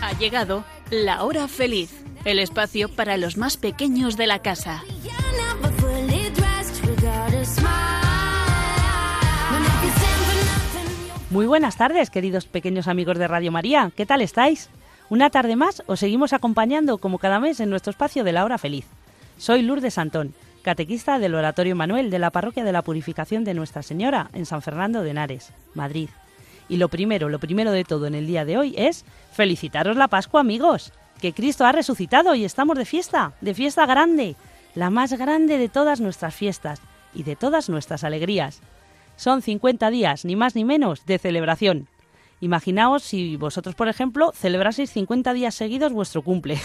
Ha llegado la hora feliz, el espacio para los más pequeños de la casa. Muy buenas tardes, queridos pequeños amigos de Radio María. ¿Qué tal estáis? Una tarde más os seguimos acompañando como cada mes en nuestro espacio de la hora feliz. Soy Lourdes Santón, catequista del Oratorio Manuel de la Parroquia de la Purificación de Nuestra Señora en San Fernando de Henares, Madrid. Y lo primero, lo primero de todo en el día de hoy es felicitaros la Pascua, amigos, que Cristo ha resucitado y estamos de fiesta, de fiesta grande, la más grande de todas nuestras fiestas y de todas nuestras alegrías. Son 50 días, ni más ni menos, de celebración. Imaginaos si vosotros, por ejemplo, celebraseis 50 días seguidos vuestro cumple.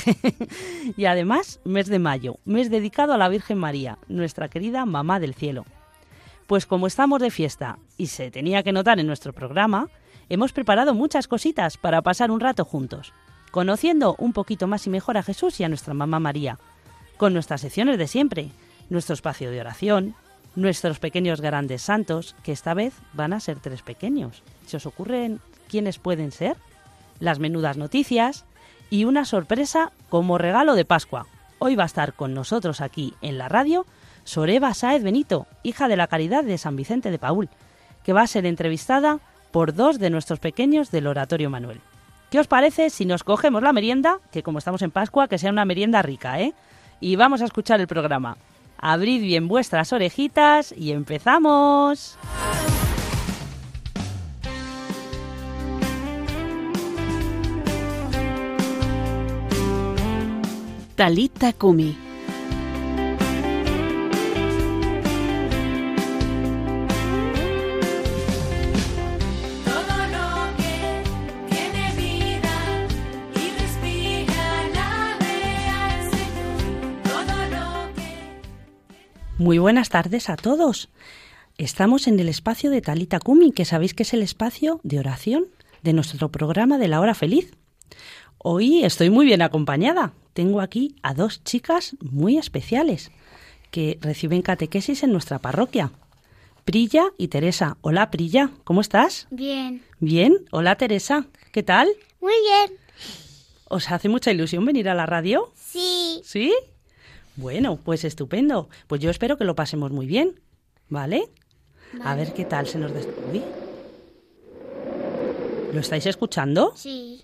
y además, mes de mayo, mes dedicado a la Virgen María, nuestra querida Mamá del Cielo. Pues como estamos de fiesta y se tenía que notar en nuestro programa, hemos preparado muchas cositas para pasar un rato juntos, conociendo un poquito más y mejor a Jesús y a nuestra Mamá María, con nuestras secciones de siempre, nuestro espacio de oración, nuestros pequeños grandes santos, que esta vez van a ser tres pequeños. ¿Se os ocurren quiénes pueden ser? Las menudas noticias y una sorpresa como regalo de Pascua. Hoy va a estar con nosotros aquí en la radio Soreba Sáez Benito, hija de la Caridad de San Vicente de Paul, que va a ser entrevistada por dos de nuestros pequeños del Oratorio Manuel. ¿Qué os parece si nos cogemos la merienda, que como estamos en Pascua, que sea una merienda rica, ¿eh? Y vamos a escuchar el programa. Abrid bien vuestras orejitas y empezamos. Lo que Muy buenas tardes a todos. Estamos en el espacio de Talita Kumi, que sabéis que es el espacio de oración de nuestro programa de la hora feliz. Hoy estoy muy bien acompañada. Tengo aquí a dos chicas muy especiales que reciben catequesis en nuestra parroquia. Prilla y Teresa. Hola Prilla, ¿cómo estás? Bien. Bien. Hola Teresa, ¿qué tal? Muy bien. ¿Os hace mucha ilusión venir a la radio? Sí. ¿Sí? Bueno, pues estupendo. Pues yo espero que lo pasemos muy bien. ¿Vale? A ver qué tal se nos. Uy. ¿Lo estáis escuchando? Sí.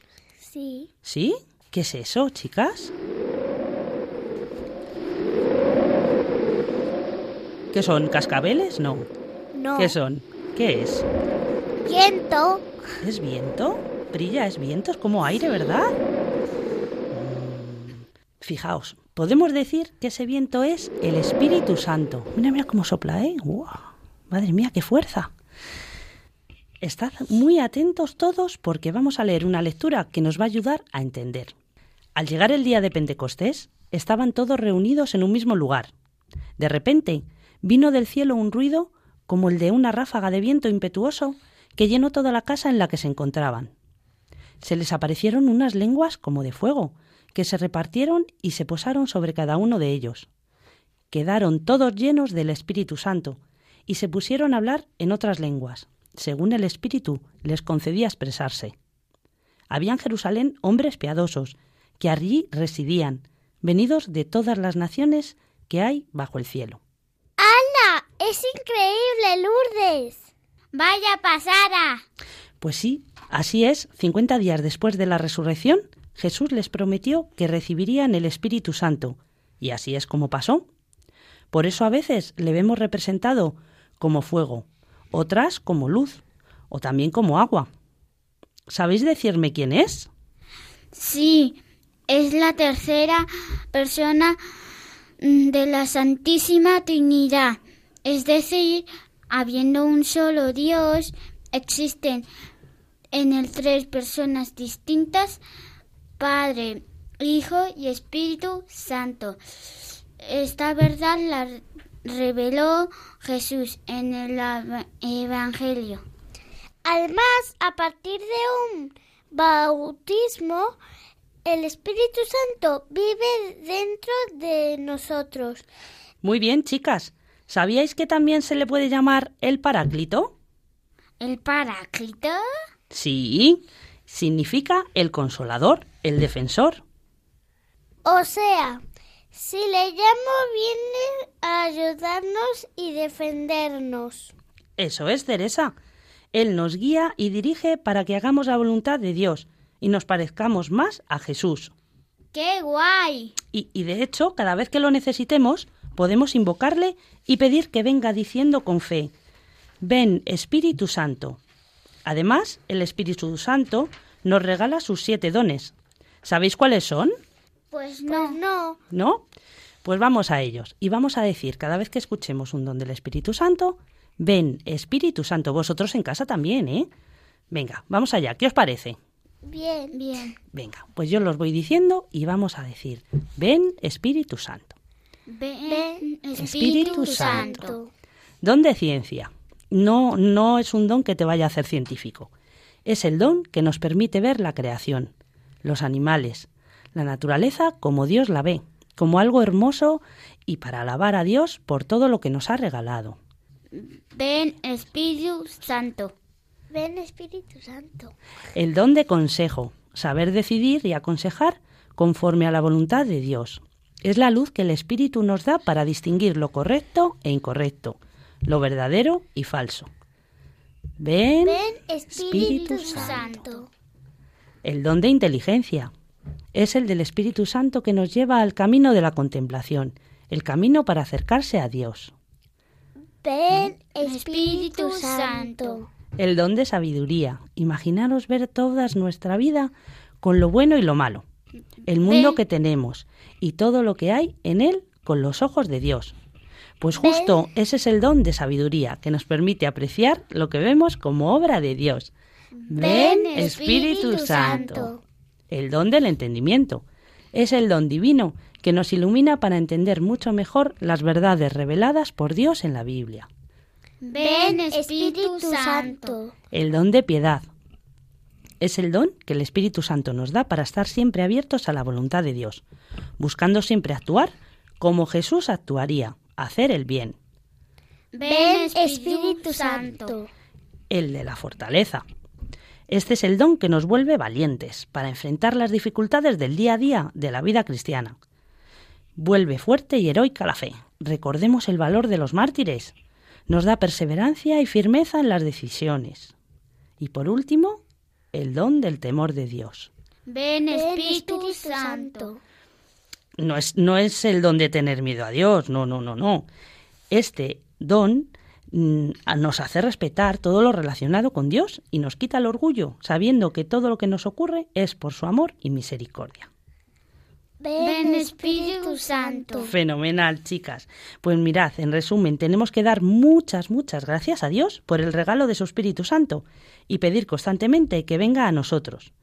Sí. ¿Sí? ¿Qué es eso, chicas? ¿Qué son? ¿Cascabeles? No. No. ¿Qué son? ¿Qué es? Viento. ¿Es viento? Brilla, es viento, es como aire, ¿verdad? Mm, Fijaos, podemos decir que ese viento es el Espíritu Santo. Mira, mira cómo sopla, ¿eh? ¡Guau! Madre mía, qué fuerza. Estad muy atentos todos porque vamos a leer una lectura que nos va a ayudar a entender. Al llegar el día de Pentecostés, estaban todos reunidos en un mismo lugar. De repente, vino del cielo un ruido como el de una ráfaga de viento impetuoso que llenó toda la casa en la que se encontraban. Se les aparecieron unas lenguas como de fuego, que se repartieron y se posaron sobre cada uno de ellos. Quedaron todos llenos del Espíritu Santo, y se pusieron a hablar en otras lenguas, según el Espíritu les concedía expresarse. Había en Jerusalén hombres piadosos, que allí residían, venidos de todas las naciones que hay bajo el cielo. ¡Hala! ¡Es increíble, Lourdes! ¡Vaya pasada! Pues sí, así es, cincuenta días después de la resurrección, Jesús les prometió que recibirían el Espíritu Santo, y así es como pasó. Por eso a veces le vemos representado como fuego, otras como luz, o también como agua. ¿Sabéis decirme quién es? Sí, es la tercera persona mm, de la Santísima Trinidad. Es decir, habiendo un solo Dios, existen en él tres personas distintas, Padre, Hijo y Espíritu Santo. Esta verdad la reveló Jesús en el eva- Evangelio. Además, a partir de un bautismo, el Espíritu Santo vive dentro de nosotros. Muy bien, chicas. ¿Sabíais que también se le puede llamar el Paráclito? ¿El Paráclito? Sí, significa el consolador, el defensor. O sea, si le llamo viene a ayudarnos y defendernos. Eso es, Teresa. Él nos guía y dirige para que hagamos la voluntad de Dios y nos parezcamos más a Jesús. ¡Qué guay! Y, y de hecho, cada vez que lo necesitemos, podemos invocarle y pedir que venga diciendo con fe, Ven Espíritu Santo. Además, el Espíritu Santo nos regala sus siete dones. ¿Sabéis cuáles son? Pues no. no. ¿No? Pues vamos a ellos y vamos a decir cada vez que escuchemos un don del Espíritu Santo, ven Espíritu Santo, vosotros en casa también, ¿eh? Venga, vamos allá, ¿qué os parece? Bien. Bien. Venga, pues yo los voy diciendo y vamos a decir, ven Espíritu Santo. Ven, Espíritu Santo. Don de ciencia. No, no es un don que te vaya a hacer científico. Es el don que nos permite ver la creación, los animales, la naturaleza como Dios la ve, como algo hermoso y para alabar a Dios por todo lo que nos ha regalado. Ven Espíritu Santo. Ven Espíritu Santo. El don de consejo, saber decidir y aconsejar conforme a la voluntad de Dios. Es la luz que el Espíritu nos da para distinguir lo correcto e incorrecto, lo verdadero y falso. Ven, Ven Espíritu, Espíritu Santo. el don de inteligencia. Es el del Espíritu Santo que nos lleva al camino de la contemplación, el camino para acercarse a Dios. Ven Espíritu Santo. El don de sabiduría. Imaginaros ver toda nuestra vida con lo bueno y lo malo. El mundo Ven. que tenemos y todo lo que hay en él con los ojos de Dios. Pues justo ese es el don de sabiduría que nos permite apreciar lo que vemos como obra de Dios. Ven Espíritu Santo. El don del entendimiento. Es el don divino que nos ilumina para entender mucho mejor las verdades reveladas por Dios en la Biblia. Ven Espíritu Santo. El don de piedad. Es el don que el Espíritu Santo nos da para estar siempre abiertos a la voluntad de Dios, buscando siempre actuar como Jesús actuaría, hacer el bien. Ven Espíritu Santo. El de la fortaleza. Este es el don que nos vuelve valientes para enfrentar las dificultades del día a día de la vida cristiana. Vuelve fuerte y heroica la fe. Recordemos el valor de los mártires. Nos da perseverancia y firmeza en las decisiones. Y por último, el don del temor de Dios. Ven Espíritu Santo. No es, no es el don de tener miedo a Dios, no, no, no, no. Este don nos hace respetar todo lo relacionado con Dios y nos quita el orgullo, sabiendo que todo lo que nos ocurre es por su amor y misericordia. Ven Espíritu Santo. Fenomenal, chicas. Pues mirad, en resumen, tenemos que dar muchas, muchas gracias a Dios por el regalo de su Espíritu Santo y pedir constantemente que venga a nosotros.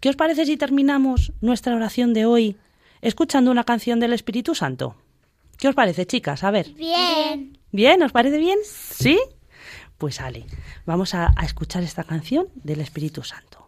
¿Qué os parece si terminamos nuestra oración de hoy escuchando una canción del Espíritu Santo? ¿Qué os parece, chicas? A ver. Bien. ¿Bien? ¿Os parece bien? ¿Sí? Pues Ale, vamos a, a escuchar esta canción del Espíritu Santo.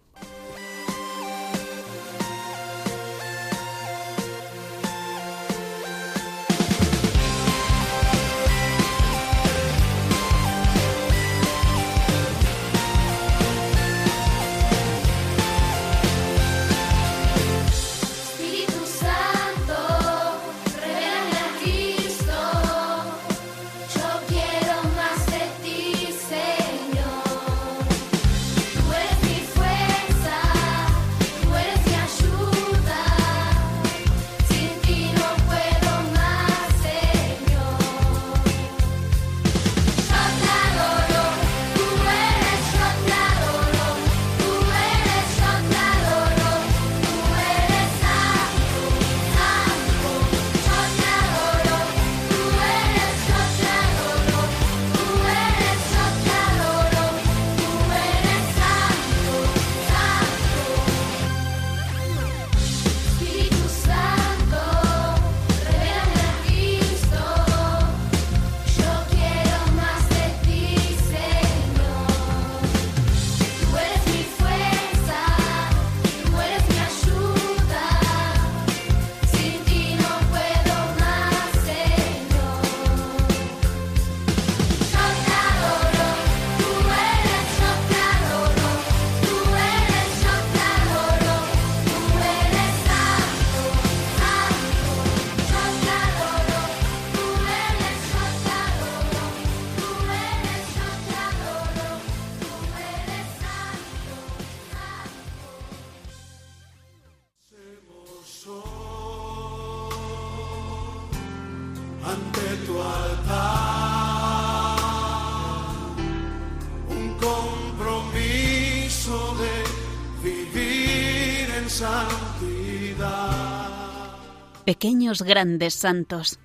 Pequeños grandes santos.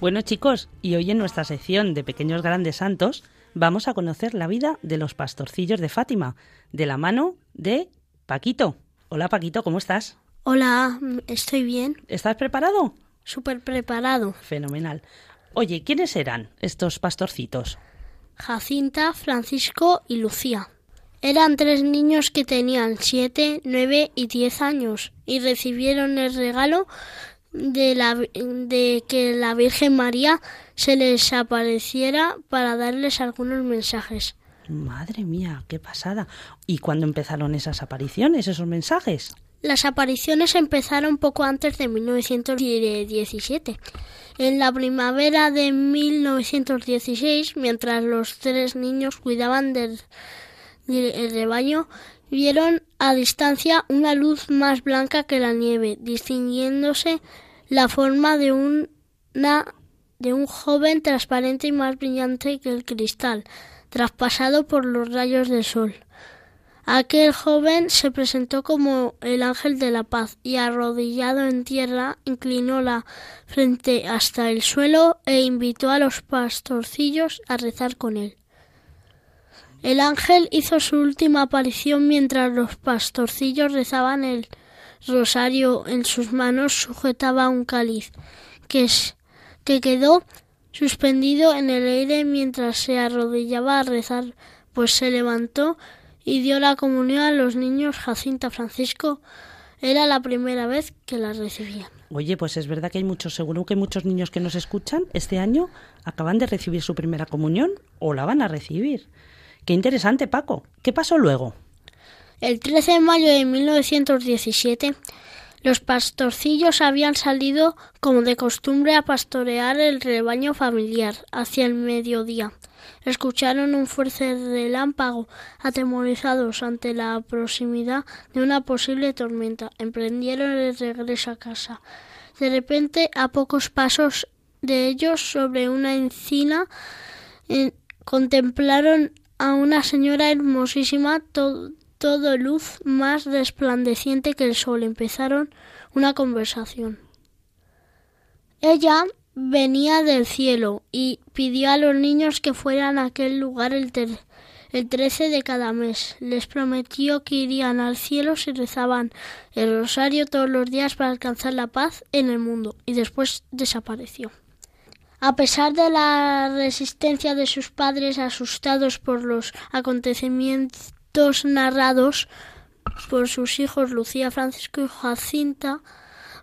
Bueno chicos, y hoy en nuestra sección de Pequeños Grandes Santos vamos a conocer la vida de los pastorcillos de Fátima, de la mano de Paquito. Hola Paquito, ¿cómo estás? Hola, estoy bien, ¿Estás preparado? súper preparado. Fenomenal. Oye, ¿quiénes eran estos pastorcitos? Jacinta, Francisco y Lucía. Eran tres niños que tenían siete, nueve y diez años y recibieron el regalo de, la, de que la Virgen María se les apareciera para darles algunos mensajes. Madre mía, qué pasada. ¿Y cuándo empezaron esas apariciones, esos mensajes? Las apariciones empezaron poco antes de 1917. En la primavera de 1916, mientras los tres niños cuidaban del, rebaño, vieron a distancia una luz más blanca que la nieve, distinguiéndose la forma de de un joven transparente y más brillante que el cristal, traspasado por los rayos del sol. Aquel joven se presentó como el ángel de la paz y arrodillado en tierra inclinó la frente hasta el suelo e invitó a los pastorcillos a rezar con él. El ángel hizo su última aparición mientras los pastorcillos rezaban el rosario en sus manos sujetaba un cáliz que, que quedó suspendido en el aire mientras se arrodillaba a rezar, pues se levantó y dio la comunión a los niños Jacinta Francisco. Era la primera vez que la recibían. Oye, pues es verdad que hay muchos, seguro que muchos niños que nos escuchan este año acaban de recibir su primera comunión o la van a recibir. Qué interesante, Paco. ¿Qué pasó luego? El 13 de mayo de 1917, los pastorcillos habían salido, como de costumbre, a pastorear el rebaño familiar hacia el mediodía. Escucharon un fuerte relámpago, atemorizados ante la proximidad de una posible tormenta. Emprendieron el regreso a casa. De repente, a pocos pasos de ellos, sobre una encina, contemplaron a una señora hermosísima, to- todo luz más resplandeciente que el sol. Empezaron una conversación. Ella venía del cielo y pidió a los niños que fueran a aquel lugar el, ter- el 13 de cada mes. Les prometió que irían al cielo si rezaban el rosario todos los días para alcanzar la paz en el mundo y después desapareció. A pesar de la resistencia de sus padres asustados por los acontecimientos narrados por sus hijos Lucía, Francisco y Jacinta,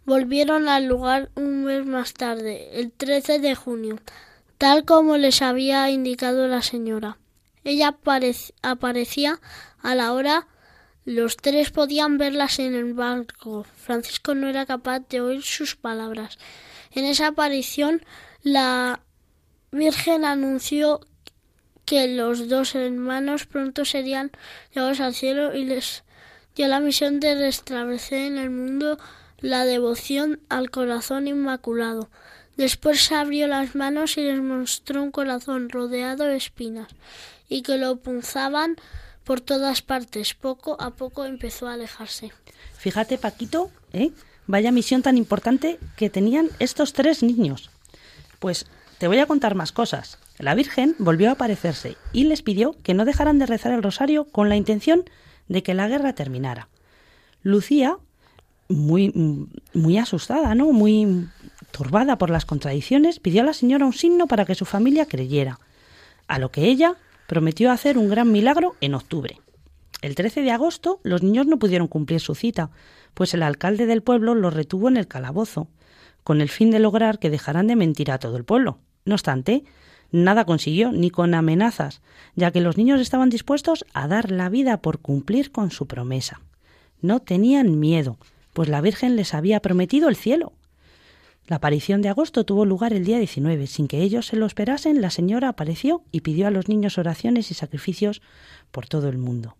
volvieron al lugar un mes más tarde, el 13 de junio, tal como les había indicado la señora. Ella aparec- aparecía a la hora los tres podían verlas en el barco. Francisco no era capaz de oír sus palabras. En esa aparición la Virgen anunció que los dos hermanos pronto serían llevados al cielo y les dio la misión de restablecer en el mundo la devoción al corazón inmaculado. Después abrió las manos y les mostró un corazón rodeado de espinas y que lo punzaban por todas partes. Poco a poco empezó a alejarse. Fíjate, Paquito, ¿eh? Vaya misión tan importante que tenían estos tres niños. Pues te voy a contar más cosas. La Virgen volvió a aparecerse y les pidió que no dejaran de rezar el rosario con la intención de que la guerra terminara. Lucía, muy, muy asustada, ¿no? Muy turbada por las contradicciones, pidió a la señora un signo para que su familia creyera, a lo que ella prometió hacer un gran milagro en octubre. El 13 de agosto los niños no pudieron cumplir su cita, pues el alcalde del pueblo los retuvo en el calabozo, con el fin de lograr que dejaran de mentir a todo el pueblo. No obstante, nada consiguió, ni con amenazas, ya que los niños estaban dispuestos a dar la vida por cumplir con su promesa. No tenían miedo, pues la Virgen les había prometido el cielo. La aparición de agosto tuvo lugar el día 19. Sin que ellos se lo esperasen, la señora apareció y pidió a los niños oraciones y sacrificios por todo el mundo.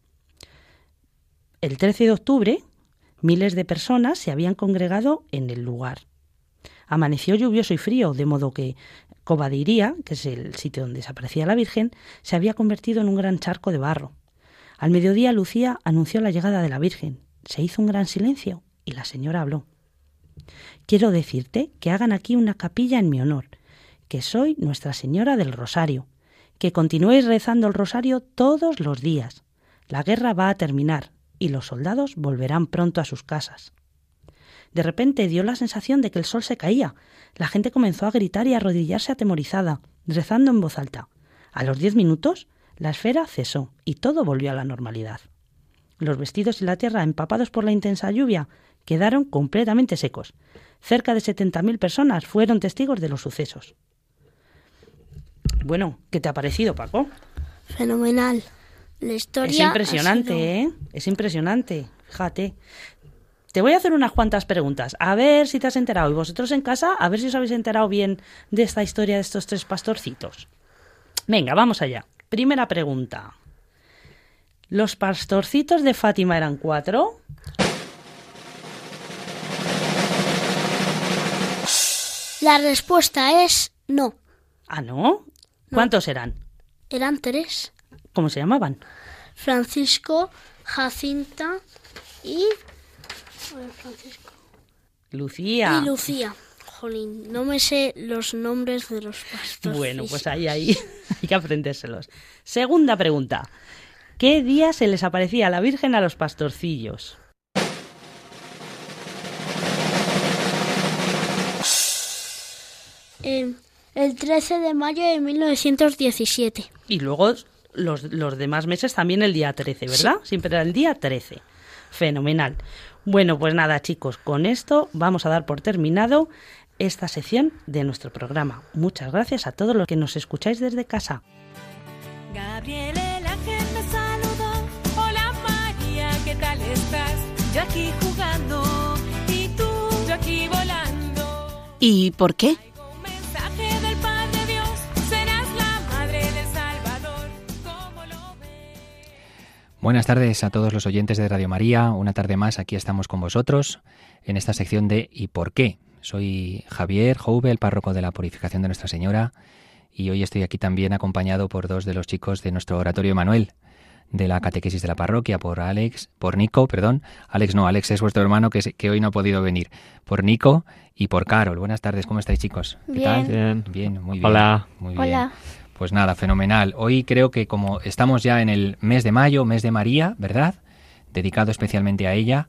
El 13 de octubre, miles de personas se habían congregado en el lugar. Amaneció lluvioso y frío, de modo que Cobadiría, que es el sitio donde desaparecía la Virgen, se había convertido en un gran charco de barro. Al mediodía Lucía anunció la llegada de la Virgen. Se hizo un gran silencio y la señora habló. Quiero decirte que hagan aquí una capilla en mi honor, que soy Nuestra Señora del Rosario, que continuéis rezando el rosario todos los días. La guerra va a terminar y los soldados volverán pronto a sus casas. De repente dio la sensación de que el sol se caía. La gente comenzó a gritar y a arrodillarse atemorizada, rezando en voz alta. A los diez minutos, la esfera cesó y todo volvió a la normalidad. Los vestidos y la tierra, empapados por la intensa lluvia, quedaron completamente secos. Cerca de 70.000 personas fueron testigos de los sucesos. Bueno, ¿qué te ha parecido, Paco? Fenomenal. La historia Es impresionante, sido- ¿eh? Es impresionante. Fíjate. Te voy a hacer unas cuantas preguntas, a ver si te has enterado. Y vosotros en casa, a ver si os habéis enterado bien de esta historia de estos tres pastorcitos. Venga, vamos allá. Primera pregunta. ¿Los pastorcitos de Fátima eran cuatro? La respuesta es no. Ah, ¿no? ¿Cuántos eran? Eran tres. ¿Cómo se llamaban? Francisco, Jacinta y... Francisco. Lucía. Y Lucía. Jolín, no me sé los nombres de los pastores. Bueno, pues ahí, ahí hay que aprendérselos. Segunda pregunta. ¿Qué día se les aparecía la Virgen a los pastorcillos? Eh, el 13 de mayo de 1917. Y luego los, los demás meses también el día 13, ¿verdad? Siempre era el día 13. Fenomenal. Bueno, pues nada, chicos, con esto vamos a dar por terminado esta sección de nuestro programa. Muchas gracias a todos los que nos escucháis desde casa. Gabriel el ángel me saludó. Hola María, ¿qué tal estás? Yo aquí jugando y tú, yo aquí volando. ¿Y por qué? Buenas tardes a todos los oyentes de Radio María. Una tarde más aquí estamos con vosotros en esta sección de ¿Y por qué? Soy Javier Jouve, el párroco de la Purificación de Nuestra Señora, y hoy estoy aquí también acompañado por dos de los chicos de nuestro oratorio Manuel, de la catequesis de la parroquia, por Alex, por Nico, perdón, Alex no, Alex es vuestro hermano que, hoy no ha podido venir, por Nico y por Carol. Buenas tardes, ¿cómo estáis chicos? ¿Qué tal? Bien. Bien, muy bien. Hola. Muy bien. Pues nada, fenomenal. Hoy creo que como estamos ya en el mes de mayo, mes de María, ¿verdad? Dedicado especialmente a ella,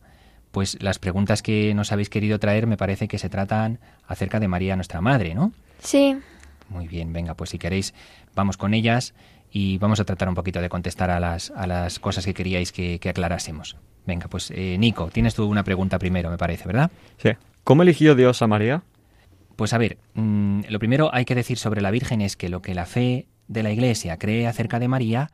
pues las preguntas que nos habéis querido traer me parece que se tratan acerca de María nuestra Madre, ¿no? Sí. Muy bien, venga, pues si queréis vamos con ellas y vamos a tratar un poquito de contestar a las, a las cosas que queríais que, que aclarásemos. Venga, pues eh, Nico, tienes tú una pregunta primero, me parece, ¿verdad? Sí. ¿Cómo eligió Dios a María? Pues a ver, mm, lo primero hay que decir sobre la Virgen es que lo que la fe de la Iglesia cree acerca de María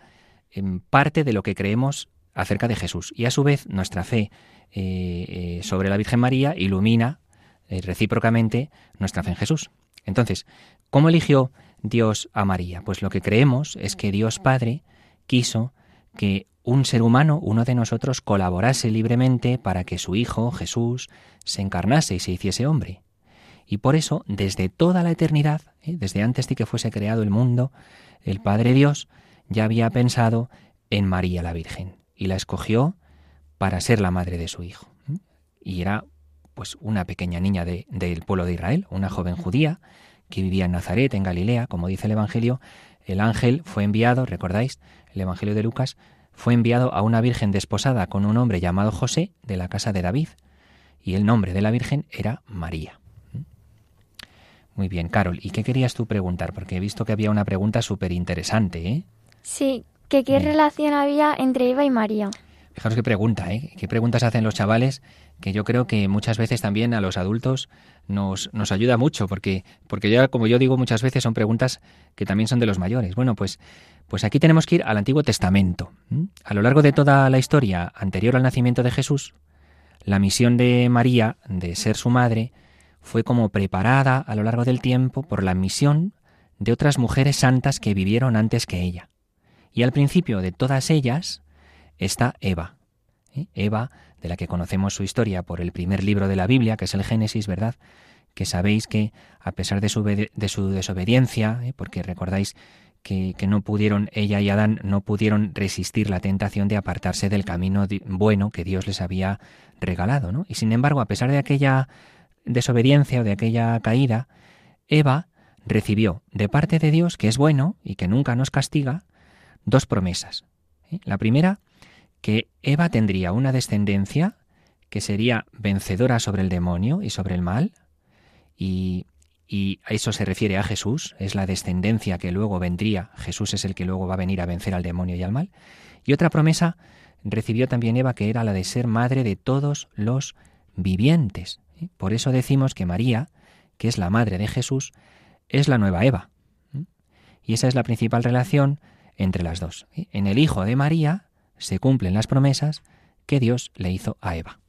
em, parte de lo que creemos acerca de Jesús. Y a su vez nuestra fe eh, eh, sobre la Virgen María ilumina eh, recíprocamente nuestra fe en Jesús. Entonces, ¿cómo eligió Dios a María? Pues lo que creemos es que Dios Padre quiso que un ser humano, uno de nosotros, colaborase libremente para que su Hijo, Jesús, se encarnase y se hiciese hombre. Y por eso, desde toda la eternidad, ¿eh? desde antes de que fuese creado el mundo, el Padre Dios ya había pensado en María la Virgen y la escogió para ser la madre de su Hijo. Y era pues una pequeña niña de- del pueblo de Israel, una joven judía que vivía en Nazaret, en Galilea, como dice el Evangelio. El ángel fue enviado, recordáis, el Evangelio de Lucas, fue enviado a una virgen desposada con un hombre llamado José de la casa de David, y el nombre de la virgen era María. Muy bien, Carol, ¿y qué querías tú preguntar? Porque he visto que había una pregunta súper interesante, ¿eh? Sí. ¿Que qué Bien. relación había entre Eva y María? Fijaros qué pregunta, ¿eh? ¿Qué preguntas hacen los chavales? Que yo creo que muchas veces también a los adultos nos, nos ayuda mucho, porque, porque ya, como yo digo muchas veces, son preguntas que también son de los mayores. Bueno, pues, pues aquí tenemos que ir al Antiguo Testamento. A lo largo de toda la historia anterior al nacimiento de Jesús, la misión de María, de ser su madre, fue como preparada a lo largo del tiempo por la misión de otras mujeres santas que vivieron antes que ella. Y al principio de todas ellas está Eva. ¿eh? Eva, de la que conocemos su historia por el primer libro de la Biblia, que es el Génesis, ¿verdad? que sabéis que a pesar de su, desobediencia, ¿eh? porque recordáis que, que no pudieron, ella y Adán no pudieron resistir la tentación de apartarse del camino bueno que Dios les había regalado, ¿no? Y sin embargo, a pesar de aquella desobediencia o de aquella caída, Eva recibió de parte de Dios, que es bueno y que nunca nos castiga, dos promesas. ¿eh? La primera, que Eva tendría una descendencia que sería vencedora sobre el demonio y sobre el mal, y, y a eso se refiere a Jesús, es la descendencia que luego vendría, Jesús es el que luego va a venir a vencer al demonio y al mal. Y otra promesa recibió también Eva, que era la de ser madre de todos los vivientes. ¿Eh? Por eso decimos que María, que es la madre de Jesús, es la nueva Eva. ¿eh? Y esa es la principal relación entre las dos. ¿eh? En el Hijo de María se cumplen las promesas que Dios le hizo a Eva.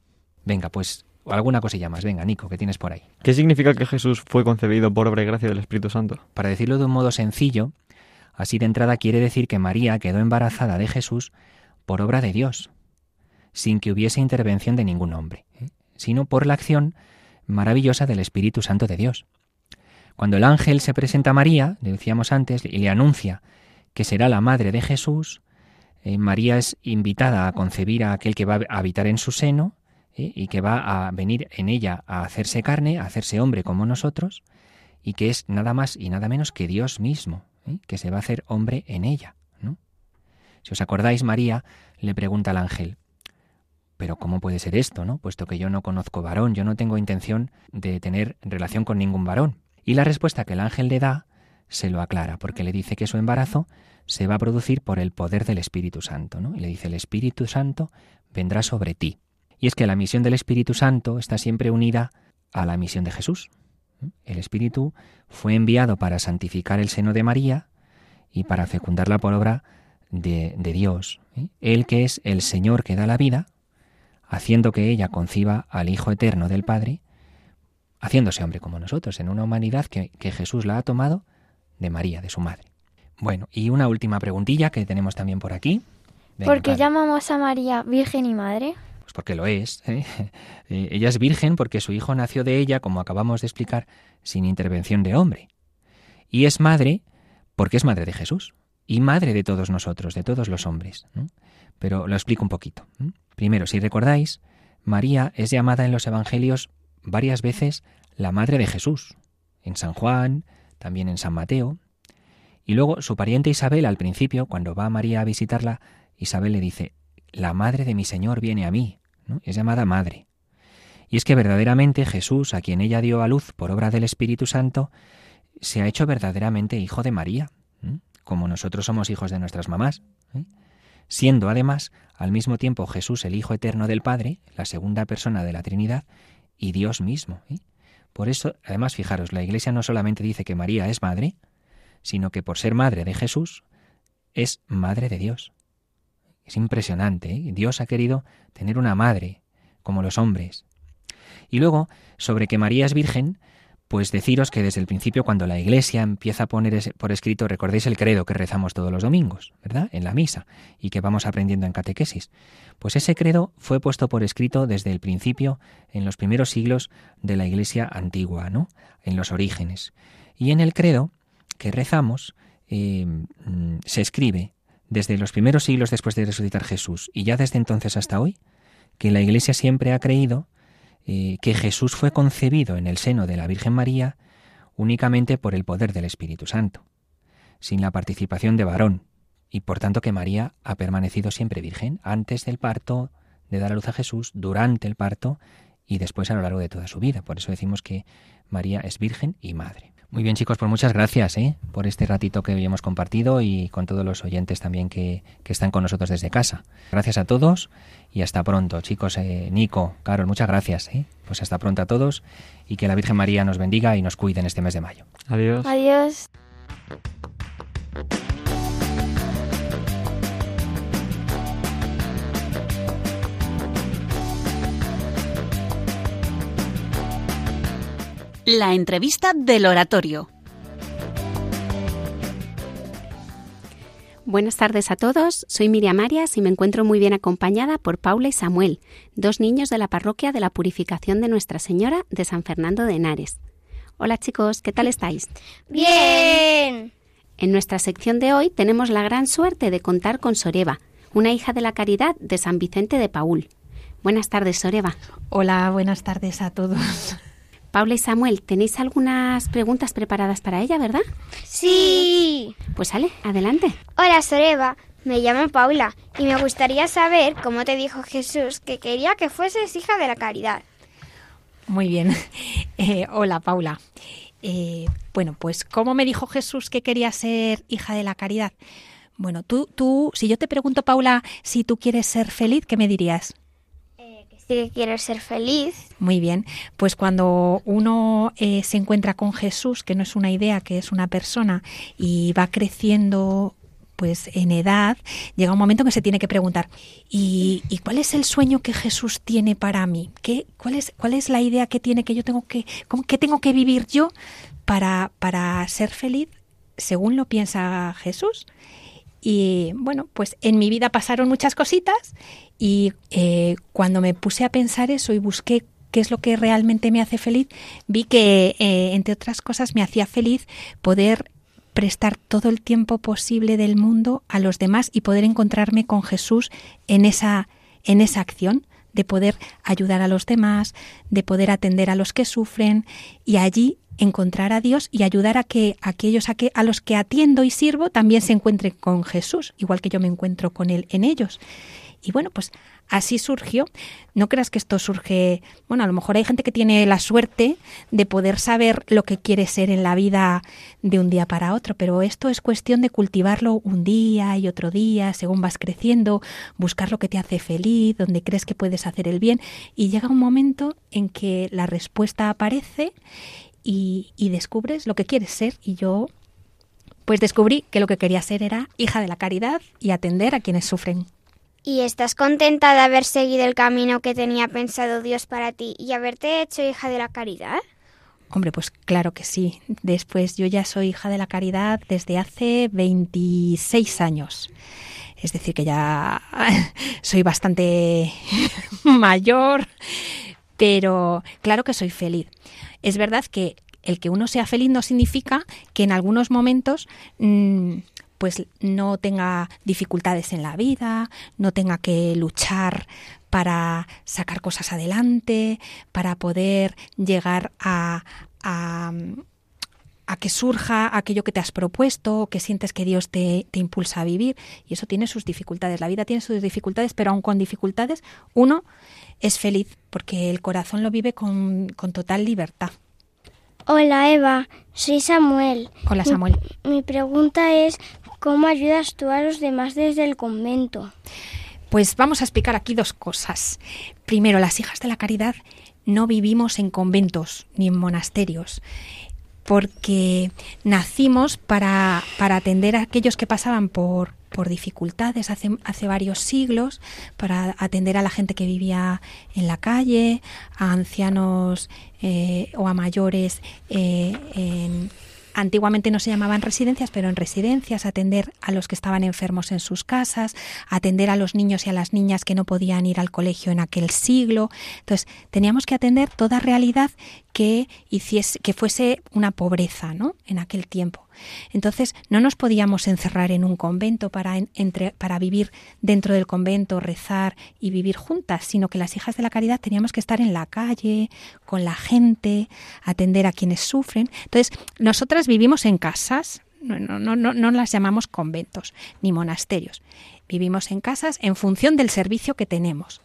Venga, pues alguna cosilla más. Venga, Nico, ¿qué tienes por ahí? ¿Qué significa que Jesús fue concebido por obra y gracia del Espíritu Santo? Para decirlo de un modo sencillo, así de entrada quiere decir que María quedó embarazada de Jesús por obra de Dios, sin que hubiese intervención de ningún hombre, ¿eh? Sino por la acción maravillosa del Espíritu Santo de Dios. Cuando el ángel se presenta a María, le decíamos antes, y le anuncia que será la madre de Jesús, eh, María es invitada a concebir a aquel que va a habitar en su seno ¿eh? y que va a venir en ella a hacerse carne, a hacerse hombre como nosotros, y que es nada más y nada menos que Dios mismo, ¿eh? que se va a hacer hombre en ella. ¿no? Si os acordáis, María le pregunta al ángel, pero ¿cómo puede ser esto, no? Puesto que yo no conozco varón, yo no tengo intención de tener relación con ningún varón. Y la respuesta que el ángel le da se lo aclara, porque le dice que su embarazo se va a producir por el poder del Espíritu Santo, ¿no? Y le dice, el Espíritu Santo vendrá sobre ti. Y es que la misión del Espíritu Santo está siempre unida a la misión de Jesús. El Espíritu fue enviado para santificar el seno de María y para fecundarla por obra de, de Dios. ¿eh? Él que es el Señor que da la vida, haciendo que ella conciba al Hijo Eterno del Padre, haciéndose hombre como nosotros, en una humanidad que, que Jesús la ha tomado de María, de su madre. Bueno, y una última preguntilla que tenemos también por aquí. ¿Por qué llamamos a María Virgen y Madre? Pues porque lo es. ¿eh? Eh, Ella es virgen porque su hijo nació de ella, como acabamos de explicar, sin intervención de hombre. Y es madre porque es madre de Jesús y madre de todos nosotros, de todos los hombres. Pero lo explico un poquito. Primero, si recordáis, María es llamada en los Evangelios varias veces la madre de Jesús. En San Juan, también en San Mateo. Y luego su pariente Isabel, al principio, cuando va María a visitarla, Isabel le dice, la madre de mi Señor viene a mí. Es llamada madre. Y es que verdaderamente Jesús, a quien ella dio a luz por obra del Espíritu Santo, se ha hecho verdaderamente hijo de María. Como nosotros somos hijos de nuestras mamás. ¿eh? Siendo además al mismo tiempo Jesús el Hijo Eterno del Padre, la segunda persona de la Trinidad, y Dios mismo. ¿eh? Por eso, además, fijaros, la Iglesia no solamente dice que María es madre, sino que por ser madre de Jesús, es madre de Dios. Es impresionante. ¿eh? Dios ha querido tener una madre, como los hombres. Y luego, sobre que María es virgen, pues deciros que desde el principio, cuando la Iglesia empieza a poner por escrito, recordéis el credo que rezamos todos los domingos, ¿verdad? En la misa, y que vamos aprendiendo en catequesis. Pues ese credo fue puesto por escrito desde el principio, en los primeros siglos de la Iglesia antigua, ¿no? En los orígenes. Y en el credo que rezamos, mm, se escribe desde los primeros siglos después de resucitar Jesús y ya desde entonces hasta hoy, que la Iglesia siempre ha creído eh, que Jesús fue concebido en el seno de la Virgen María únicamente por el poder del Espíritu Santo, sin la participación de varón, y por tanto que María ha permanecido siempre virgen antes del parto, de dar a luz a Jesús, durante el parto y después a lo largo de toda su vida. Por eso decimos que María es virgen y madre. Muy bien chicos, pues muchas gracias ¿eh? por este ratito que hoy hemos compartido y con todos los oyentes también que, que están con nosotros desde casa. Gracias a todos y hasta pronto chicos. Eh, Nico, Carol, muchas gracias. ¿eh? Pues hasta pronto a todos y que la Virgen María nos bendiga y nos cuide en este mes de mayo. Adiós. Adiós. La entrevista del oratorio. Buenas tardes a todos, soy Miriam Arias y me encuentro muy bien acompañada por Paula y Samuel, dos niños de la parroquia de la Purificación de Nuestra Señora de San Fernando de Henares. Hola chicos, ¿qué tal estáis? Bien. En nuestra sección de hoy tenemos la gran suerte de contar con Soreva, una hija de la caridad de San Vicente de Paul. Buenas tardes, Soreva. Hola, buenas tardes a todos. Paula y Samuel, tenéis algunas preguntas preparadas para ella, ¿verdad? Sí. Pues sale, adelante. Hola, Soreva. Me llamo Paula y me gustaría saber cómo te dijo Jesús que quería que fueses hija de la caridad. Muy bien. Eh, hola, Paula. Eh, bueno, pues ¿cómo me dijo Jesús que quería ser hija de la caridad? Bueno, tú, tú, si yo te pregunto, Paula, si tú quieres ser feliz, ¿qué me dirías? Que quiero ser feliz. Muy bien, pues cuando uno eh, se encuentra con Jesús, que no es una idea, que es una persona, y va creciendo pues en edad, llega un momento que se tiene que preguntar, ¿y, y cuál es el sueño que Jesús tiene para mí? ¿Qué, cuál, es, ¿Cuál es la idea que tiene que yo tengo que, cómo- qué tengo que vivir yo para, para ser feliz según lo piensa Jesús? Y bueno, pues en mi vida pasaron muchas cositas y eh, cuando me puse a pensar eso y busqué qué es lo que realmente me hace feliz, vi que, eh, entre otras cosas, me hacía feliz poder prestar todo el tiempo posible del mundo a los demás y poder encontrarme con Jesús en esa, en esa acción de poder ayudar a los demás, de poder atender a los que sufren. Y allí encontrar a Dios y ayudar a que aquellos a, que, a los que atiendo y sirvo también se encuentren con Jesús, igual que yo me encuentro con Él en ellos. Y bueno, pues así surgió. No creas que esto surge, bueno, a lo mejor hay gente que tiene la suerte de poder saber lo que quiere ser en la vida de un día para otro, pero esto es cuestión de cultivarlo un día y otro día, según vas creciendo, buscar lo que te hace feliz, donde crees que puedes hacer el bien, y llega un momento en que la respuesta aparece y, y descubres lo que quieres ser. Y yo, pues descubrí que lo que quería ser era hija de la caridad y atender a quienes sufren. ¿Y estás contenta de haber seguido el camino que tenía pensado Dios para ti y haberte hecho hija de la caridad? Hombre, pues claro que sí. Después yo ya soy hija de la caridad desde hace 26 años. Es decir, que ya soy bastante mayor, pero claro que soy feliz. Es verdad que el que uno sea feliz no significa que en algunos momentos mmm, pues no tenga dificultades en la vida, no tenga que luchar para sacar cosas adelante, para poder llegar a, a, que surja aquello que te has propuesto, que sientes que Dios te, te, impulsa a vivir. Y eso tiene sus dificultades. La vida tiene sus dificultades, pero aun con dificultades, uno es feliz porque el corazón lo vive con, con total libertad. Hola Eva, soy Samuel. Hola Samuel. Mi, mi pregunta es, ¿cómo ayudas tú a los demás desde el convento? Pues vamos a explicar aquí dos cosas. Primero, las hijas de la caridad no vivimos en conventos ni en monasterios, porque nacimos para, para atender a aquellos que pasaban por, por dificultades hace, hace varios siglos, para atender a la gente que vivía en la calle, a ancianos eh, o a mayores eh, en antiguamente no se llamaban residencias, pero en residencias, atender a los que estaban enfermos en sus casas, atender a los niños y a las niñas que no podían ir al colegio en aquel siglo. Entonces, teníamos que atender toda realidad que hiciese, que fuese una pobreza, ¿no? En aquel tiempo. Entonces, no nos podíamos encerrar en un convento para, en, entre, para vivir dentro del convento, rezar y vivir juntas, sino que las hijas de la caridad teníamos que estar en la calle, con la gente, atender a quienes sufren. Entonces, nosotras vivimos en casas, no las llamamos conventos ni monasterios. Vivimos en casas en función del servicio que tenemos.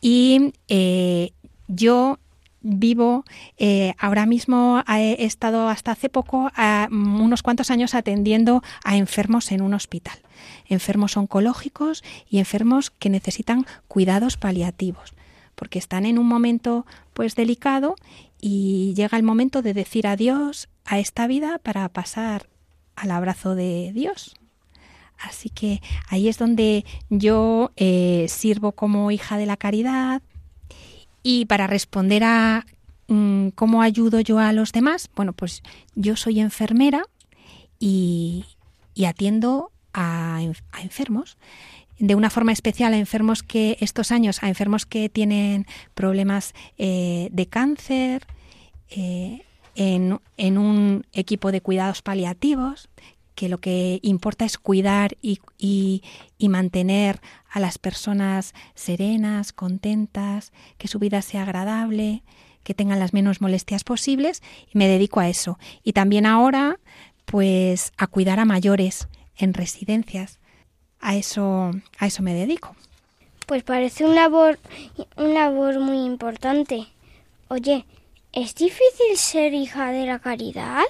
Y eh, yo vivo, eh, ahora mismo he estado hasta hace poco, unos cuantos años atendiendo a enfermos en un hospital, enfermos oncológicos y enfermos que necesitan cuidados paliativos, porque están en un momento pues delicado y llega el momento de decir adiós a esta vida para pasar al abrazo de Dios. Así que ahí es donde yo eh, sirvo como hija de la caridad, y para responder a mmm, cómo ayudo yo a los demás, bueno, pues yo soy enfermera y, atiendo a, enfermos. De una forma especial a enfermos que estos años, a enfermos que tienen problemas eh, de cáncer, eh, en un equipo de cuidados paliativos, que lo que importa es cuidar y, y, y, mantener a las personas serenas, contentas, que su vida sea agradable, que tengan las menos molestias posibles, y me dedico a eso. Y también ahora, pues, a cuidar a mayores en residencias. A eso, a eso me dedico. Pues parece un labor, un labor muy importante. Oye, ¿es difícil ser hija de la caridad?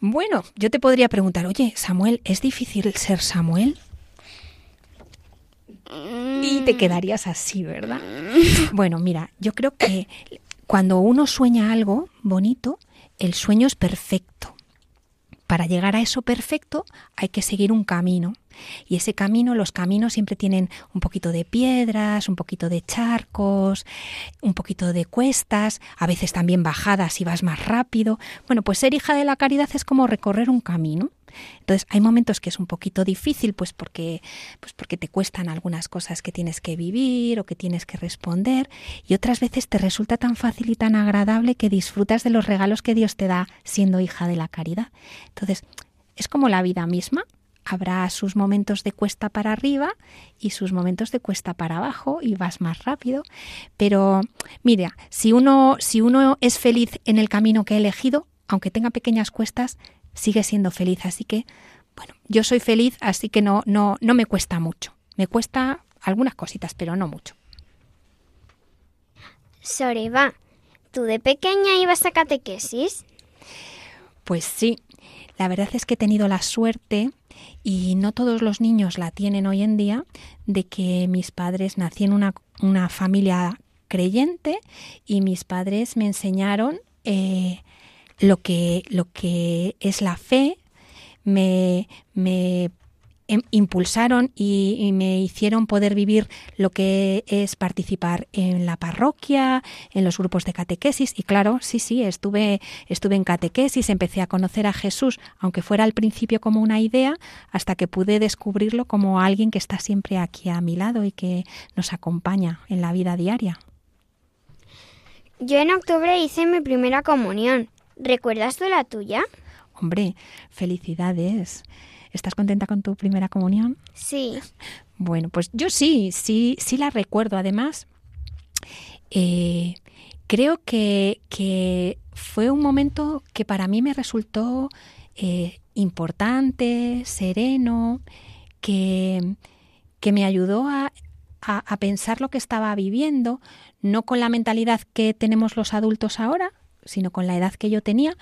Bueno, yo te podría preguntar, oye, Samuel, ¿es difícil ser Samuel? Y te quedarías así, ¿verdad? Bueno, mira, yo creo que cuando uno sueña algo bonito, el sueño es perfecto. Para llegar a eso perfecto hay que seguir un camino. Y ese camino, los caminos siempre tienen un poquito de piedras, un poquito de charcos, un poquito de cuestas, a veces también bajadas y vas más rápido. Bueno, pues ser hija de la caridad es como recorrer un camino. Entonces, hay momentos que es un poquito difícil, pues porque, pues porque te cuestan algunas cosas que tienes que vivir o que tienes que responder, y otras veces te resulta tan fácil y tan agradable que disfrutas de los regalos que Dios te da siendo hija de la caridad. Entonces, es como la vida misma. Habrá sus momentos de cuesta para arriba y sus momentos de cuesta para abajo y vas más rápido. Pero mira, si uno, si uno es feliz en el camino que ha elegido, aunque tenga pequeñas cuestas, sigue siendo feliz. Así que, bueno, yo soy feliz, así que no, no, no me cuesta mucho. Me cuesta algunas cositas, pero no mucho. Soreba, ¿tú de pequeña ibas a catequesis? Pues sí, la verdad es que he tenido la suerte, y no todos los niños la tienen hoy en día, de que mis padres nací en una, una familia creyente y mis padres me enseñaron eh, lo que, lo que es la fe, me, me impulsaron y, y, me hicieron poder vivir lo que es participar en la parroquia, en los grupos de catequesis y claro, sí, sí, estuve estuve en catequesis, empecé a conocer a Jesús, aunque fuera al principio como una idea, hasta que pude descubrirlo como alguien que está siempre aquí a mi lado y que nos acompaña en la vida diaria. Yo en octubre hice mi primera comunión. ¿Recuerdas tú la tuya? Hombre, felicidades. ¿Estás contenta con tu primera comunión? Sí. Bueno, pues yo sí, sí, sí la recuerdo. Además, eh, creo que, que, fue un momento que para mí me resultó eh, importante, sereno, que, que me ayudó a, a, a pensar lo que estaba viviendo, no con la mentalidad que tenemos los adultos ahora, sino con la edad que yo tenía,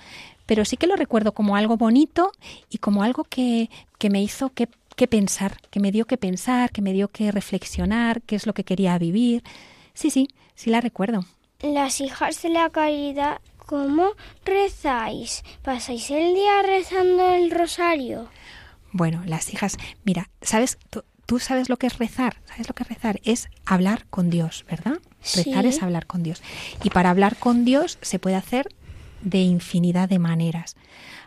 pero sí que lo recuerdo como algo bonito y como algo que, que me hizo que, que, pensar, que me dio que pensar, que me dio que reflexionar, qué es lo que quería vivir. Sí, sí, sí la recuerdo. Las hijas de la caridad, ¿cómo rezáis? ¿Pasáis el día rezando el rosario? Bueno, las hijas, mira, ¿sabes? Tú, tú sabes lo que es rezar, ¿sabes lo que es rezar? Es hablar con Dios, ¿verdad? Rezar Sí. es hablar con Dios. Y para hablar con Dios se puede hacer de infinidad de maneras.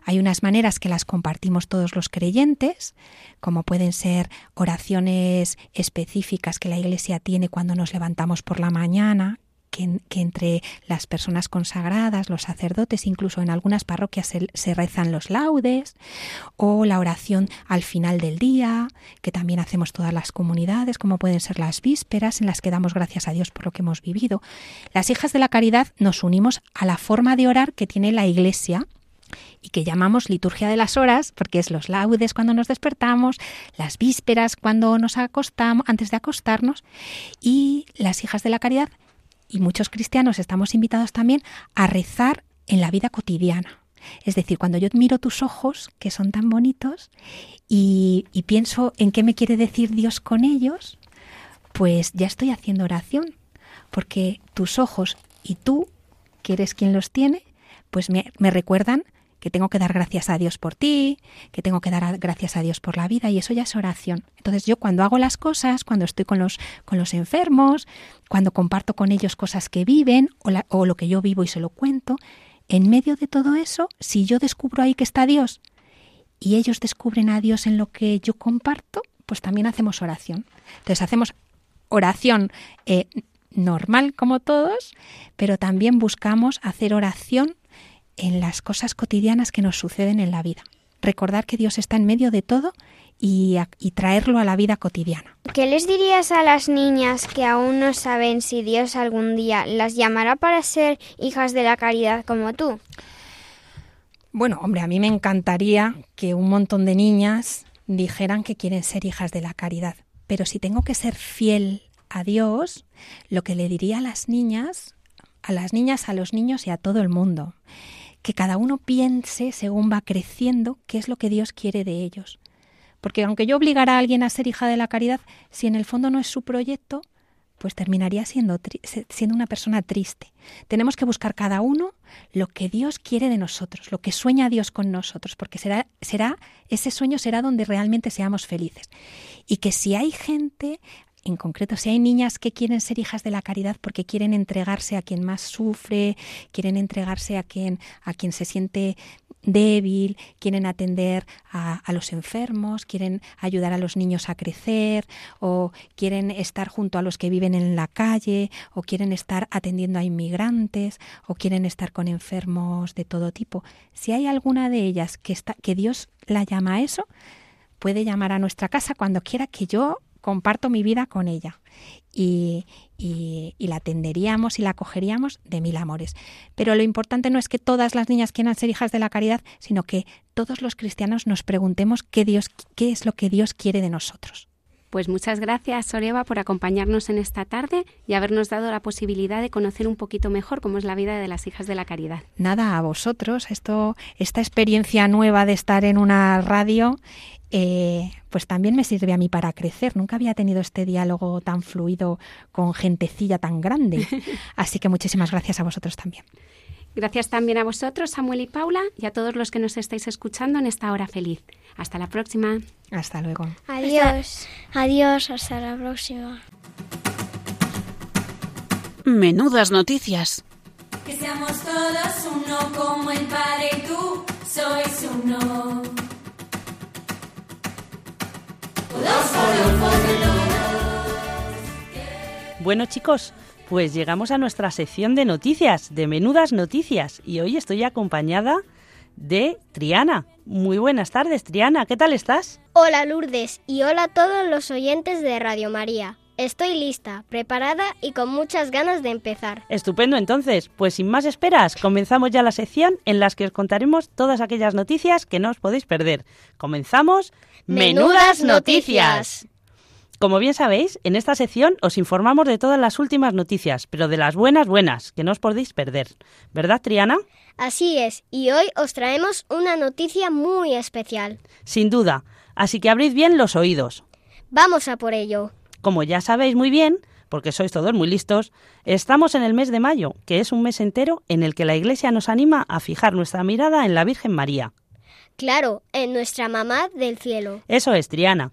Hay unas maneras que las compartimos todos los creyentes, como pueden ser oraciones específicas que la Iglesia tiene cuando nos levantamos por la mañana, que, entre las personas consagradas, los sacerdotes, incluso en algunas parroquias se rezan los laudes, o la oración al final del día, que también hacemos todas las comunidades, como pueden ser las vísperas, en las que damos gracias a Dios por lo que hemos vivido. Las hijas de la caridad nos unimos a la forma de orar que tiene la Iglesia y que llamamos liturgia de las horas, porque es los laudes cuando nos despertamos, las vísperas cuando nos acostamos, antes de acostarnos, y las hijas de la caridad y muchos cristianos estamos invitados también a rezar en la vida cotidiana. Es decir, cuando yo miro tus ojos, que son tan bonitos, y, pienso en qué me quiere decir Dios con ellos, pues ya estoy haciendo oración, porque tus ojos y tú, que eres quien los tiene, pues me, me recuerdan que tengo que dar gracias a Dios por ti, que tengo que dar gracias a Dios por la vida y eso ya es oración. Entonces yo cuando hago las cosas, cuando estoy con los, con los enfermos, cuando comparto con ellos cosas que viven o, lo que yo vivo y se lo cuento, en medio de todo eso, si yo descubro ahí que está Dios y ellos descubren a Dios en lo que yo comparto, pues también hacemos oración. Entonces hacemos oración eh, normal como todos, pero también buscamos hacer oración en las cosas cotidianas que nos suceden en la vida. Recordar que Dios está en medio de todo y, a- y traerlo a la vida cotidiana. ¿Qué les dirías a las niñas que aún no saben si Dios algún día las llamará para ser hijas de la caridad como tú? Bueno, hombre, a mí me encantaría que un montón de niñas dijeran que quieren ser hijas de la caridad, pero si tengo que ser fiel a Dios, lo que le diría a las niñas, a las niñas, a los niños y a todo el mundo, que cada uno piense según va creciendo qué es lo que Dios quiere de ellos. Porque aunque yo obligara a alguien a ser hija de la caridad, si en el fondo no es su proyecto, pues terminaría siendo, siendo una persona triste. Tenemos que buscar cada uno lo que Dios quiere de nosotros, lo que sueña Dios con nosotros, porque será, será ese sueño será donde realmente seamos felices. Y que si hay gente, en concreto, si hay niñas que quieren ser hijas de la caridad porque quieren entregarse a quien más sufre, quieren entregarse a quien, a quien se siente débil, quieren atender a, los enfermos, quieren ayudar a los niños a crecer, o quieren estar junto a los que viven en la calle, o quieren estar atendiendo a inmigrantes, o quieren estar con enfermos de todo tipo. Si hay alguna de ellas que, está, que Dios la llama a eso, puede llamar a nuestra casa cuando quiera que yo comparto mi vida con ella y, y- y la atenderíamos y la acogeríamos de mil amores. Pero lo importante no es que todas las niñas quieran ser hijas de la caridad, sino que todos los cristianos nos preguntemos qué, Dios, qué es lo que Dios quiere de nosotros. Pues muchas gracias, Soreva, por acompañarnos en esta tarde y habernos dado la posibilidad de conocer un poquito mejor cómo es la vida de las hijas de la caridad. Nada, a vosotros, esto, esta experiencia nueva de estar en una radio, eh, pues también me sirve a mí para crecer. Nunca había tenido este diálogo tan fluido con gentecilla tan grande. Así que muchísimas gracias a vosotros también. Gracias también a vosotros, Samuel y Paula, y a todos los que nos estáis escuchando en esta hora feliz. Hasta la próxima. Hasta luego. Adiós. Adiós, hasta la próxima. Menudas noticias. Que seamos todos uno como el Padre y tú sois uno. Bueno chicos, pues llegamos a nuestra sección de noticias, de menudas noticias, y hoy estoy acompañada de Triana. Muy buenas tardes, Triana, ¿qué tal estás? Hola Lourdes y hola a todos los oyentes de Radio María. Estoy lista, preparada y con muchas ganas de empezar. Estupendo entonces, pues sin más esperas, comenzamos ya la sección en la que os contaremos todas aquellas noticias que no os podéis perder. Comenzamos Menudas Noticias. Como bien sabéis, en esta sección os informamos de todas las últimas noticias, pero de las buenas buenas, que no os podéis perder. ¿Verdad, Triana? Así es, y hoy os traemos una noticia muy especial. Sin duda. Así que abrid bien los oídos. Vamos a por ello. Como ya sabéis muy bien, porque sois todos muy listos, estamos en el mes de mayo, que es un mes entero en el que la Iglesia nos anima a fijar nuestra mirada en la Virgen María. Claro, en nuestra mamá del cielo. Eso es, Triana.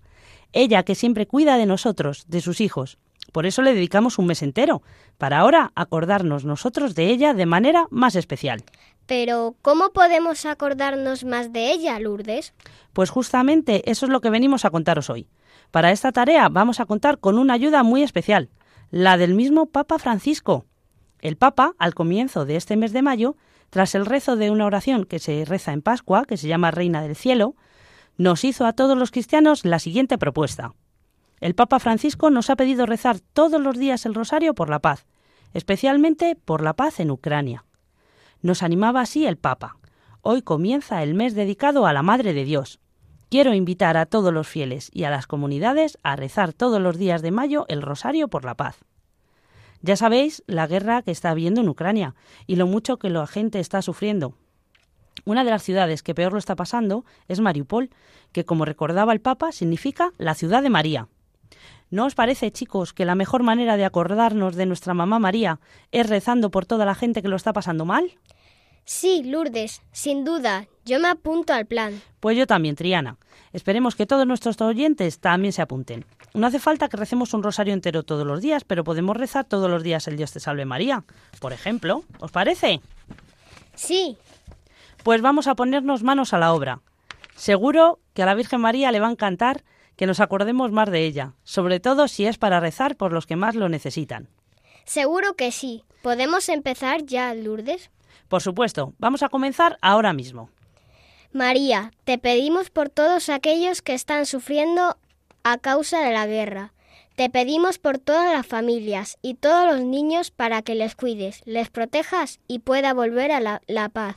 Ella que siempre cuida de nosotros, de sus hijos. Por eso le dedicamos un mes entero, para ahora acordarnos nosotros de ella de manera más especial. Pero, ¿cómo podemos acordarnos más de ella, Lourdes? Pues justamente eso es lo que venimos a contaros hoy. Para esta tarea vamos a contar con una ayuda muy especial, la del mismo Papa Francisco. El Papa, al comienzo de este mes de mayo, tras el rezo de una oración que se reza en Pascua, que se llama Reina del Cielo, nos hizo a todos los cristianos la siguiente propuesta. El Papa Francisco nos ha pedido rezar todos los días el rosario por la paz, especialmente por la paz en Ucrania. Nos animaba así el Papa. Hoy comienza el mes dedicado a la Madre de Dios. Quiero invitar a todos los fieles y a las comunidades a rezar todos los días de mayo el rosario por la paz. Ya sabéis la guerra que está habiendo en Ucrania y lo mucho que la gente está sufriendo. Una de las ciudades que peor lo está pasando es Mariupol, que como recordaba el Papa significa la ciudad de María. ¿No os parece, chicos, que la mejor manera de acordarnos de nuestra mamá María es rezando por toda la gente que lo está pasando mal? Sí, Lourdes, sin duda, yo me apunto al plan. Pues yo también, Triana. Esperemos que todos nuestros oyentes también se apunten. No hace falta que recemos un rosario entero todos los días, pero podemos rezar todos los días el Dios te salve María. Por ejemplo, ¿os parece? Sí, Pues vamos a ponernos manos a la obra. Seguro que a la Virgen María le va a encantar que nos acordemos más de ella, sobre todo si es para rezar por los que más lo necesitan. Seguro que sí. ¿Podemos empezar ya, Lourdes? Por supuesto, vamos a comenzar ahora mismo. María, te pedimos por todos aquellos que están sufriendo a causa de la guerra. Te pedimos por todas las familias y todos los niños para que les cuides, les protejas y pueda volver a la, la paz.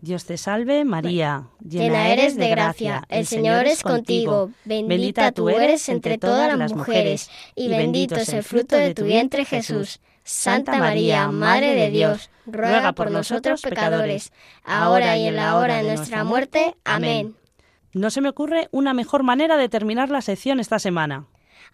Dios te salve, María, Llena eres de gracia, el Señor es contigo, bendita tú eres entre todas las mujeres, y bendito es el fruto de tu vientre Jesús. Santa María, Madre de Dios, ruega por nosotros pecadores, ahora y en la hora de nuestra muerte. Amén. No se me ocurre una mejor manera de terminar la sección esta semana.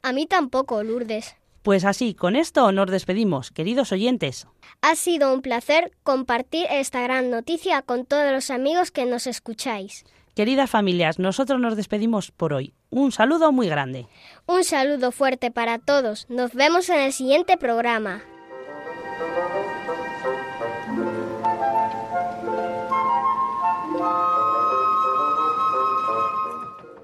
A mí tampoco, Lourdes. Pues así, con esto nos despedimos, queridos oyentes. Ha sido un placer compartir esta gran noticia con todos los amigos que nos escucháis. Queridas familias, nosotros nos despedimos por hoy. Un saludo muy grande. Un saludo fuerte para todos. Nos vemos en el siguiente programa.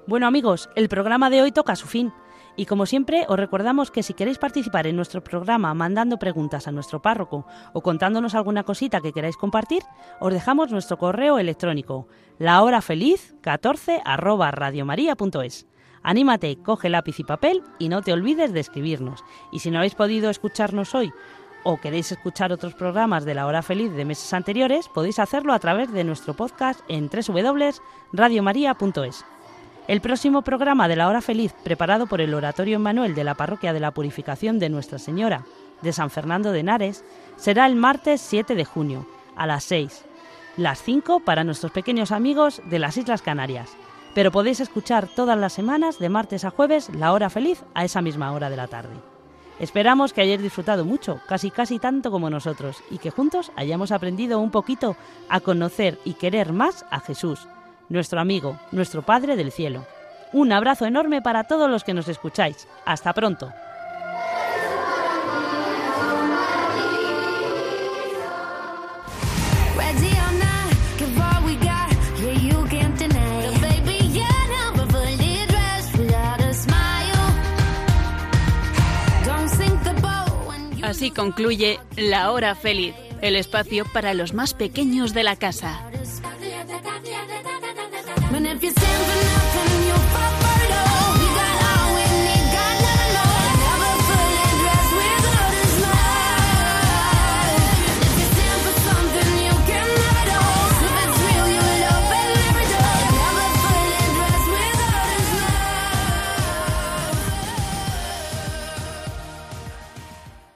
Bueno amigos, el programa de hoy toca su fin. Y como siempre, os recordamos que si queréis participar en nuestro programa mandando preguntas a nuestro párroco o contándonos alguna cosita que queráis compartir, os dejamos nuestro correo electrónico lahorafeliz14 arroba. Anímate, coge lápiz y papel y no te olvides de escribirnos. Y si no habéis podido escucharnos hoy o queréis escuchar otros programas de la hora feliz de meses anteriores, podéis hacerlo a través de nuestro podcast en www.radiomaria.es. El próximo programa de la hora feliz, preparado por el Oratorio Manuel de la Parroquia de la Purificación de Nuestra Señora de San Fernando de Henares, será el martes 7 de junio, a las 6, las 5 para nuestros pequeños amigos de las Islas Canarias. Pero podéis escuchar todas las semanas, de martes a jueves, la hora feliz a esa misma hora de la tarde. Esperamos que hayáis disfrutado mucho, casi casi tanto como nosotros, y que juntos hayamos aprendido un poquito a conocer y querer más a Jesús, nuestro amigo, nuestro Padre del Cielo. Un abrazo enorme para todos los que nos escucháis. Hasta pronto. Así concluye La Hora Feliz, el espacio para los más pequeños de la casa. But if you stand for nothing.